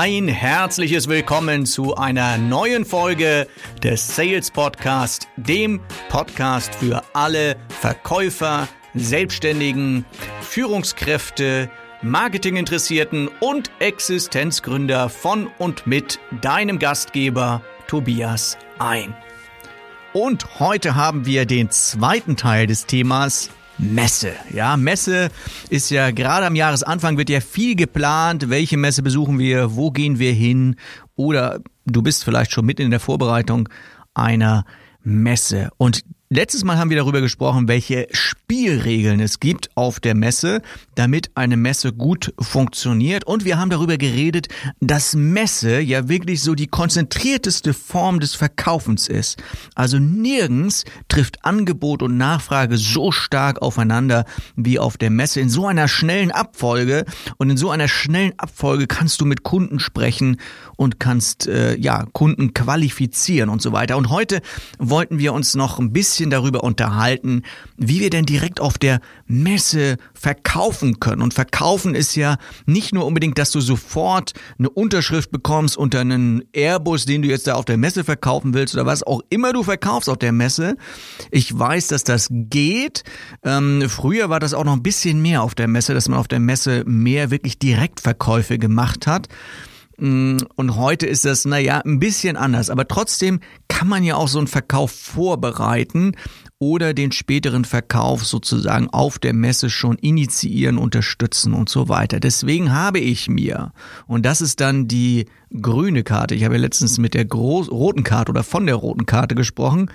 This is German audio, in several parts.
Ein herzliches Willkommen zu einer neuen Folge des Sales Podcast, dem Podcast für alle Verkäufer, Selbstständigen, Führungskräfte, Marketinginteressierten und Existenzgründer von und mit deinem Gastgeber Tobias ein. Und heute haben wir den zweiten Teil des Themas Messe. Ja, Messe ist ja gerade am Jahresanfang wird ja viel geplant. Welche Messe besuchen wir? Wo gehen wir hin? Oder du bist vielleicht schon mitten in der Vorbereitung einer Messe. Und Letztes Mal haben wir darüber gesprochen, welche Spielregeln es gibt auf der Messe, damit eine Messe gut funktioniert. Und wir haben darüber geredet, dass Messe ja wirklich so die konzentrierteste Form des Verkaufens ist. Also nirgends trifft Angebot und Nachfrage so stark aufeinander wie auf der Messe in so einer schnellen Abfolge. Und in so einer schnellen Abfolge kannst du mit Kunden sprechen und kannst äh, ja Kunden qualifizieren und so weiter. Und heute wollten wir uns noch ein bisschen bisschen darüber unterhalten, wie wir denn direkt auf der Messe verkaufen können. Und verkaufen ist ja nicht nur unbedingt, dass du sofort eine Unterschrift bekommst unter einen Airbus, den du jetzt da auf der Messe verkaufen willst oder was auch immer du verkaufst auf der Messe. Ich weiß, dass das geht. Ähm, früher war das auch noch ein bisschen mehr auf der Messe, dass man auf der Messe mehr wirklich Direktverkäufe gemacht hat. Mm, und heute ist das, naja, ein bisschen anders. Aber trotzdem kann man ja auch so einen Verkauf vorbereiten oder den späteren Verkauf sozusagen auf der Messe schon initiieren, unterstützen und so weiter. Deswegen habe ich mir, und das ist dann die grüne Karte, ich habe ja letztens mit der groß, roten Karte oder von der roten Karte gesprochen,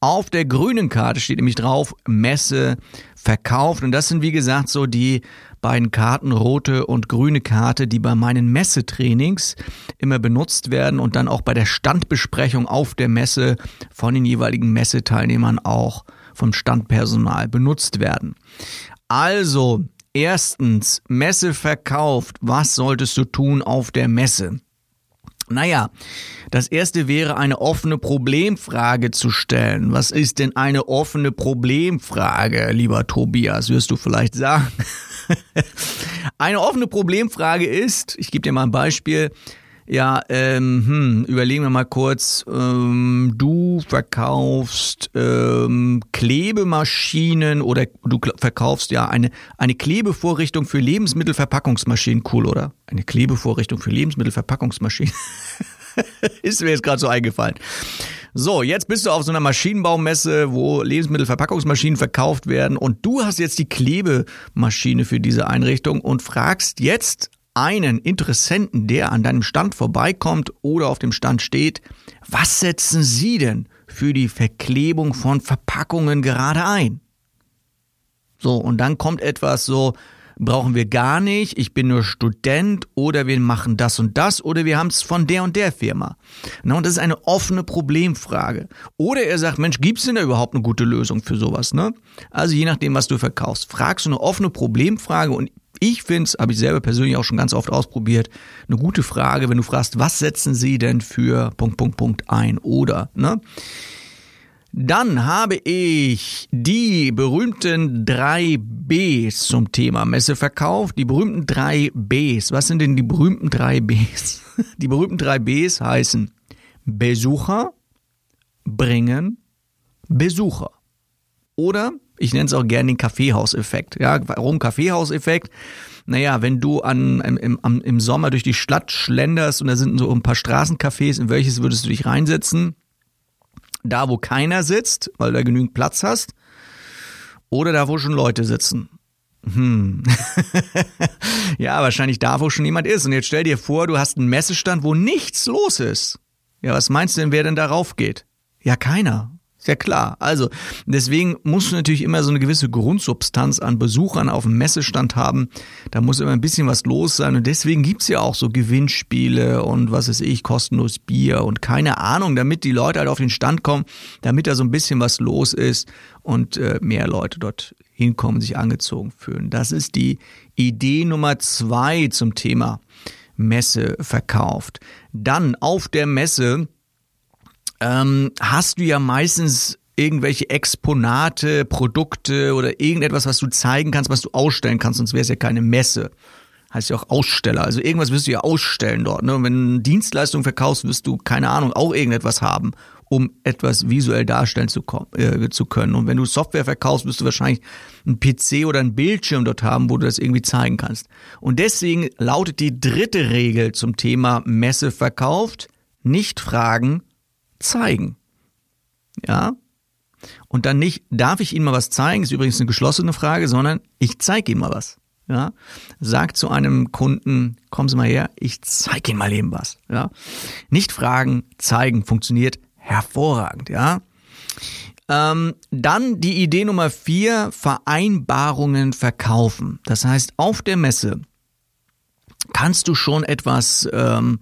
auf der grünen Karte steht nämlich drauf Messe verkauft und das sind wie gesagt so die beiden Karten, rote und grüne Karte, die bei meinen Messetrainings immer benutzt werden und dann auch bei der Standbesprechung auf der Messe von den jeweiligen Messeteilnehmern auch vom Standpersonal benutzt werden. Also, erstens, Messe verkauft. Was solltest du tun auf der Messe? Naja, das erste wäre eine offene Problemfrage zu stellen. Was ist denn eine offene Problemfrage, lieber Tobias, wirst du vielleicht sagen? Eine offene Problemfrage ist, ich gebe dir mal ein Beispiel, ja, ähm, hm, überlegen wir mal kurz. Ähm, du verkaufst ähm, Klebemaschinen oder du verkaufst ja eine, eine Klebevorrichtung für Lebensmittelverpackungsmaschinen. Cool, oder? Eine Klebevorrichtung für Lebensmittelverpackungsmaschinen. Ist mir jetzt gerade so eingefallen. So, jetzt bist du auf so einer Maschinenbaumesse, wo Lebensmittelverpackungsmaschinen verkauft werden und du hast jetzt die Klebemaschine für diese Einrichtung und fragst jetzt einen Interessenten, der an deinem Stand vorbeikommt oder auf dem Stand steht, was setzen Sie denn für die Verklebung von Verpackungen gerade ein? So, und dann kommt etwas so, brauchen wir gar nicht, ich bin nur Student oder wir machen das und das oder wir haben es von der und der Firma. Na, und das ist eine offene Problemfrage. Oder er sagt, Mensch, gibt es denn da überhaupt eine gute Lösung für sowas? Ne? Also je nachdem, was du verkaufst, fragst du eine offene Problemfrage und ich finde es, habe ich selber persönlich auch schon ganz oft ausprobiert, eine gute Frage, wenn du fragst, was setzen sie denn für Punkt, Punkt, Punkt ein oder, ne? Dann habe ich die berühmten drei Bs zum Thema Messe verkauft. Die berühmten drei Bs. Was sind denn die berühmten drei Bs? Die berühmten drei Bs heißen Besucher, bringen, Besucher. Oder ich nenne es auch gerne den Kaffeehauseffekt. Ja, warum Kaffeehauseffekt? Naja, wenn du an, im, im, Sommer durch die Stadt schlenderst und da sind so ein paar Straßencafés, in welches würdest du dich reinsetzen? Da, wo keiner sitzt, weil du da genügend Platz hast, oder da, wo schon Leute sitzen. Hm. ja, wahrscheinlich da, wo schon jemand ist. Und jetzt stell dir vor, du hast einen Messestand, wo nichts los ist. Ja, was meinst du denn, wer denn darauf geht? Ja, keiner. Ja klar. Also, deswegen musst du natürlich immer so eine gewisse Grundsubstanz an Besuchern auf dem Messestand haben. Da muss immer ein bisschen was los sein. Und deswegen gibt's ja auch so Gewinnspiele und was weiß ich, kostenlos Bier und keine Ahnung, damit die Leute halt auf den Stand kommen, damit da so ein bisschen was los ist und äh, mehr Leute dort hinkommen, sich angezogen fühlen. Das ist die Idee Nummer zwei zum Thema Messe verkauft. Dann auf der Messe ähm, hast du ja meistens irgendwelche Exponate, Produkte oder irgendetwas, was du zeigen kannst, was du ausstellen kannst, sonst wäre es ja keine Messe. heißt ja auch Aussteller. Also irgendwas wirst du ja ausstellen dort. Ne? Und wenn du eine Dienstleistung verkaufst, wirst du, keine Ahnung, auch irgendetwas haben, um etwas visuell darstellen zu, äh, zu können. Und wenn du Software verkaufst, wirst du wahrscheinlich einen PC oder einen Bildschirm dort haben, wo du das irgendwie zeigen kannst. Und deswegen lautet die dritte Regel zum Thema Messe verkauft, nicht fragen, zeigen. Ja, und dann nicht, darf ich Ihnen mal was zeigen, ist übrigens eine geschlossene Frage, sondern ich zeige Ihnen mal was. Ja, sagt zu einem Kunden, kommen Sie mal her, ich zeige Ihnen mal eben was. Ja, nicht fragen, zeigen, funktioniert hervorragend. Ja, ähm, dann die Idee Nummer vier, Vereinbarungen verkaufen. Das heißt, auf der Messe kannst du schon etwas ähm,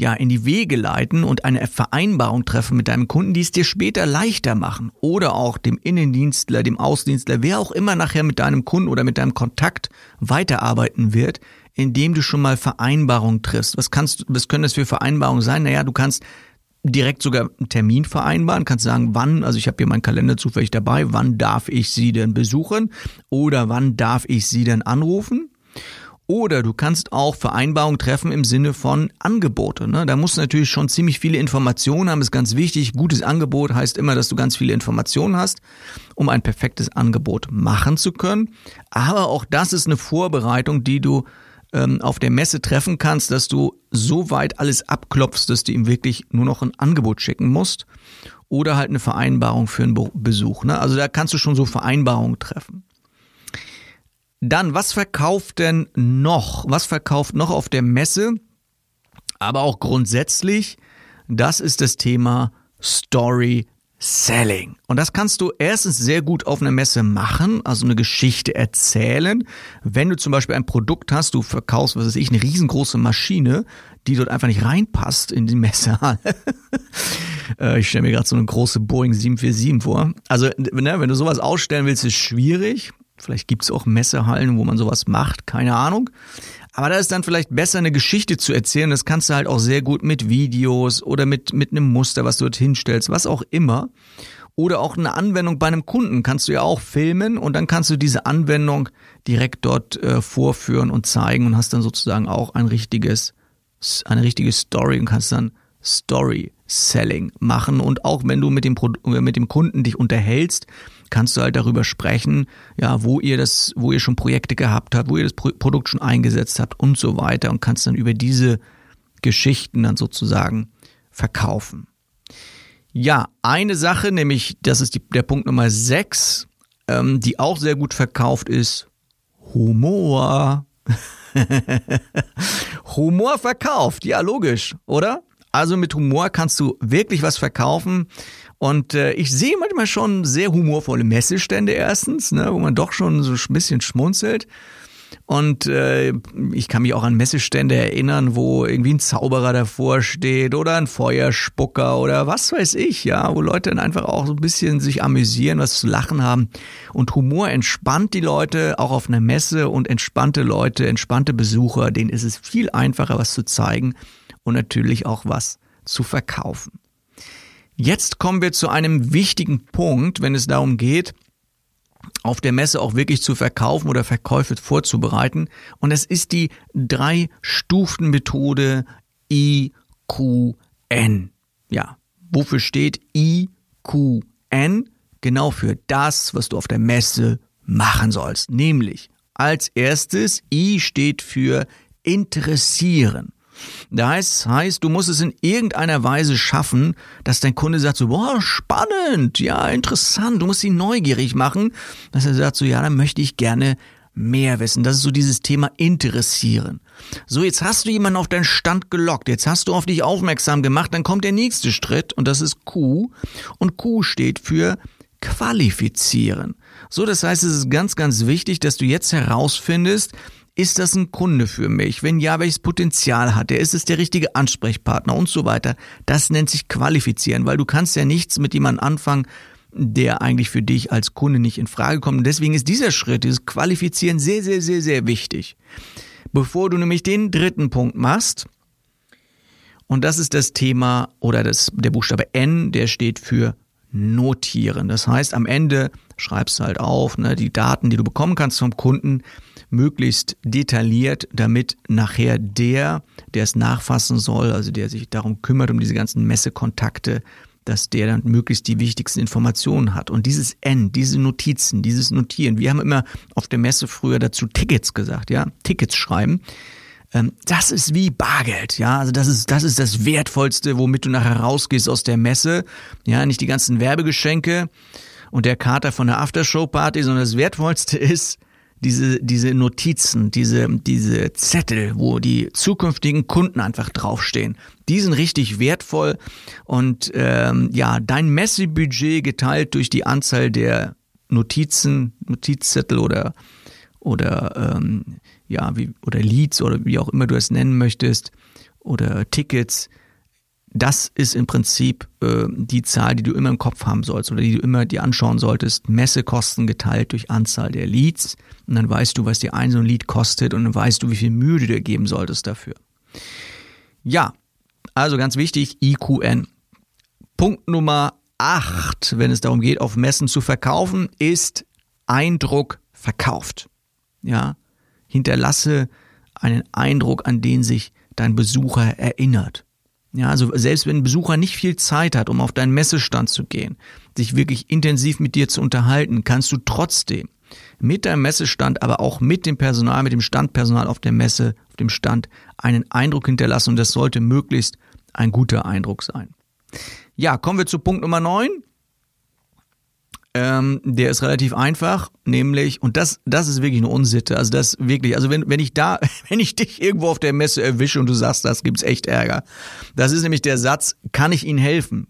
ja, in die Wege leiten und eine Vereinbarung treffen mit deinem Kunden, die es dir später leichter machen. Oder auch dem Innendienstler, dem Außendienstler, wer auch immer nachher mit deinem Kunden oder mit deinem Kontakt weiterarbeiten wird, indem du schon mal Vereinbarungen triffst. Was kannst, was können das für Vereinbarungen sein? Naja, du kannst direkt sogar einen Termin vereinbaren, kannst sagen, wann, also ich habe hier meinen Kalender zufällig dabei, wann darf ich Sie denn besuchen oder wann darf ich Sie denn anrufen? Oder du kannst auch Vereinbarungen treffen im Sinne von Angebote. Ne? Da musst du natürlich schon ziemlich viele Informationen haben, ist ganz wichtig. Gutes Angebot heißt immer, dass du ganz viele Informationen hast, um ein perfektes Angebot machen zu können. Aber auch das ist eine Vorbereitung, die du ähm, auf der Messe treffen kannst, dass du so weit alles abklopfst, dass du ihm wirklich nur noch ein Angebot schicken musst. Oder halt eine Vereinbarung für einen Besuch. Ne? Also da kannst du schon so Vereinbarungen treffen. Dann, was verkauft denn noch? Was verkauft noch auf der Messe? Aber auch grundsätzlich, das ist das Thema Story Selling. Und das kannst du erstens sehr gut auf einer Messe machen, also eine Geschichte erzählen. Wenn du zum Beispiel ein Produkt hast, du verkaufst, was weiß ich, eine riesengroße Maschine, die dort einfach nicht reinpasst in die Messehalle. Äh, ich stelle mir gerade so eine große Boeing 747 vor. Also, ne, wenn du sowas ausstellen willst, ist schwierig. Vielleicht gibt es auch Messehallen, wo man sowas macht, keine Ahnung. Aber da ist dann vielleicht besser, eine Geschichte zu erzählen. Das kannst du halt auch sehr gut mit Videos oder mit, mit einem Muster, was du dort hinstellst, was auch immer. Oder auch eine Anwendung bei einem Kunden kannst du ja auch filmen und dann kannst du diese Anwendung direkt dort äh, vorführen und zeigen und hast dann sozusagen auch ein richtiges, eine richtige Story und kannst dann Story Selling machen. Und auch wenn du mit dem, Pro mit dem Kunden dich unterhältst, kannst du halt darüber sprechen, ja, wo ihr das, wo ihr schon Projekte gehabt habt, wo ihr das Pro Produkt schon eingesetzt habt und so weiter und kannst dann über diese Geschichten dann sozusagen verkaufen. Ja, eine Sache, nämlich, das ist die, der Punkt Nummer 6, ähm, die auch sehr gut verkauft ist, Humor. Humor verkauft, ja, logisch, oder? Also mit Humor kannst du wirklich was verkaufen. Und äh, ich sehe manchmal schon sehr humorvolle Messestände erstens, ne, wo man doch schon so ein bisschen schmunzelt. Und äh, ich kann mich auch an Messestände erinnern, wo irgendwie ein Zauberer davor steht oder ein Feuerspucker oder was weiß ich, ja, wo Leute dann einfach auch so ein bisschen sich amüsieren, was zu lachen haben. Und Humor entspannt die Leute auch auf einer Messe und entspannte Leute, entspannte Besucher, denen ist es viel einfacher, was zu zeigen und natürlich auch was zu verkaufen. Jetzt kommen wir zu einem wichtigen Punkt, wenn es darum geht, auf der Messe auch wirklich zu verkaufen oder Verkäufe vorzubereiten. Und es ist die Drei-Stufen-Methode IQN. Ja, wofür steht IQN? Genau für das, was du auf der Messe machen sollst. Nämlich als erstes, I steht für interessieren. Das heißt, du musst es in irgendeiner Weise schaffen, dass dein Kunde sagt so, boah, spannend, ja, interessant, du musst ihn neugierig machen, dass er sagt so, ja, dann möchte ich gerne mehr wissen. Das ist so dieses Thema interessieren. So, jetzt hast du jemanden auf deinen Stand gelockt, jetzt hast du auf dich aufmerksam gemacht, dann kommt der nächste Schritt und das ist Q und Q steht für qualifizieren. So, das heißt, es ist ganz, ganz wichtig, dass du jetzt herausfindest, ist das ein Kunde für mich? Wenn ja, welches Potenzial hat er? Ist es der richtige Ansprechpartner und so weiter? Das nennt sich qualifizieren, weil du kannst ja nichts mit jemandem anfangen, der eigentlich für dich als Kunde nicht in Frage kommt. Und deswegen ist dieser Schritt, dieses Qualifizieren sehr, sehr, sehr, sehr wichtig. Bevor du nämlich den dritten Punkt machst, und das ist das Thema oder das, der Buchstabe N, der steht für notieren. Das heißt, am Ende schreibst du halt auf, ne, die Daten, die du bekommen kannst vom Kunden, möglichst detailliert, damit nachher der, der es nachfassen soll, also der sich darum kümmert, um diese ganzen Messekontakte, dass der dann möglichst die wichtigsten Informationen hat. Und dieses N, diese Notizen, dieses Notieren, wir haben immer auf der Messe früher dazu Tickets gesagt, ja, Tickets schreiben. Ähm, das ist wie Bargeld, ja, also das ist, das ist das Wertvollste, womit du nachher rausgehst aus der Messe, ja, nicht die ganzen Werbegeschenke und der Kater von der Aftershow-Party, sondern das Wertvollste ist, diese, diese Notizen, diese, diese Zettel, wo die zukünftigen Kunden einfach draufstehen, die sind richtig wertvoll und ähm, ja, dein Messebudget geteilt durch die Anzahl der Notizen, Notizzettel oder oder ähm, ja, wie, oder Leads oder wie auch immer du es nennen möchtest oder Tickets, das ist im Prinzip äh, die Zahl, die du immer im Kopf haben sollst oder die du immer dir anschauen solltest. Messekosten geteilt durch Anzahl der Leads. Und dann weißt du, was dir ein so ein Lead kostet und dann weißt du, wie viel Mühe du dir geben solltest dafür. Ja, also ganz wichtig, IQN. Punkt Nummer 8, wenn es darum geht, auf Messen zu verkaufen, ist Eindruck verkauft. Ja, hinterlasse einen Eindruck, an den sich dein Besucher erinnert. Ja, also selbst wenn ein Besucher nicht viel Zeit hat, um auf deinen Messestand zu gehen, sich wirklich intensiv mit dir zu unterhalten, kannst du trotzdem mit deinem Messestand, aber auch mit dem Personal, mit dem Standpersonal auf der Messe, auf dem Stand, einen Eindruck hinterlassen und das sollte möglichst ein guter Eindruck sein. Ja, kommen wir zu Punkt Nummer 9. Ähm, der ist relativ einfach, nämlich, und das, das ist wirklich eine Unsitte. Also das wirklich, also wenn, wenn ich da, wenn ich dich irgendwo auf der Messe erwische und du sagst, das gibt's echt Ärger. Das ist nämlich der Satz, kann ich Ihnen helfen?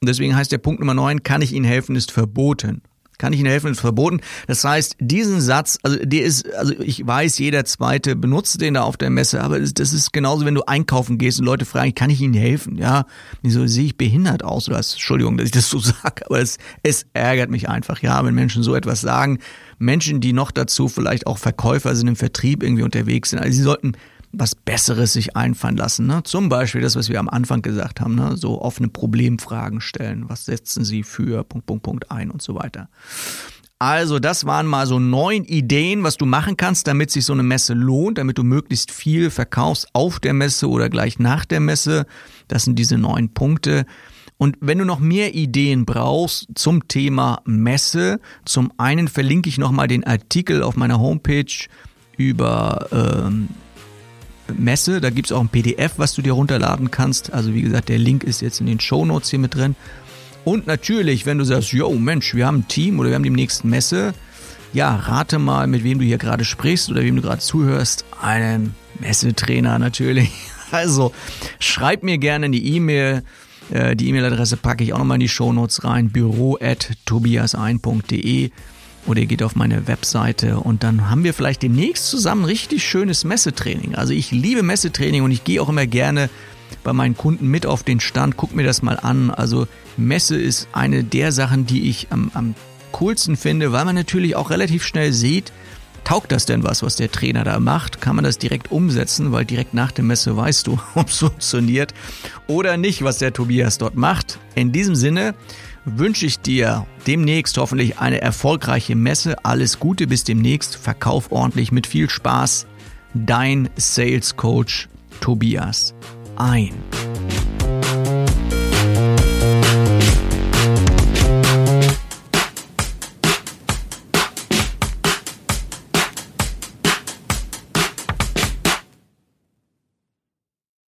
Und deswegen heißt der Punkt Nummer 9, kann ich Ihnen helfen, ist verboten. Kann ich Ihnen helfen, ist verboten. Das heißt, diesen Satz, also der ist, also ich weiß, jeder Zweite benutzt den da auf der Messe, aber das, ist genauso, wenn du einkaufen gehst und Leute fragen, kann ich Ihnen helfen? Ja, wieso sehe ich behindert aus? Oder Entschuldigung, dass ich das so sage, aber es, es ärgert mich einfach, ja, wenn Menschen so etwas sagen. Menschen, die noch dazu vielleicht auch Verkäufer sind im Vertrieb irgendwie unterwegs sind. Also sie sollten was Besseres sich einfallen lassen. Ne? Zum Beispiel das, was wir am Anfang gesagt haben, ne? so offene Problemfragen stellen. Was setzen Sie für Punkt, Punkt, Punkt ein und so weiter. Also das waren mal so neun Ideen, was du machen kannst, damit sich so eine Messe lohnt, damit du möglichst viel verkaufst auf der Messe oder gleich nach der Messe. Das sind diese neun Punkte. Und wenn du noch mehr Ideen brauchst zum Thema Messe, zum einen verlinke ich nochmal den Artikel auf meiner Homepage über ähm, Messe. Da gibt es auch ein PDF, was du dir runterladen kannst. Also wie gesagt, der Link ist jetzt in den Show Notes hier mit drin. Und natürlich, wenn du sagst, yo Mensch, wir haben ein Team oder wir haben die nächsten Messe, ja, rate mal, mit wem du hier gerade sprichst oder wem du gerade zuhörst. Einen Messetrainer natürlich. Also schreib mir gerne eine E-Mail. Äh, die E-Mail-Adresse packe ich auch nochmal in die Show Notes rein. büro at tobias1.de oder ihr geht auf meine Webseite und dann haben wir vielleicht demnächst zusammen richtig schönes Messetraining. Also ich liebe Messetraining und ich gehe auch immer gerne bei meinen Kunden mit auf den Stand, guck mir das mal an. Also Messe ist eine der Sachen, die ich am, am coolsten finde, weil man natürlich auch relativ schnell sieht, taugt das denn was, was der Trainer da macht? Kann man das direkt umsetzen, weil direkt nach der Messe weißt du, ob es funktioniert oder nicht, was der Tobias dort macht. In diesem Sinne wünsche ich dir demnächst hoffentlich eine erfolgreiche Messe. Alles Gute bis demnächst. Verkauf ordentlich mit viel Spaß. Dein Sales Coach Tobias ein.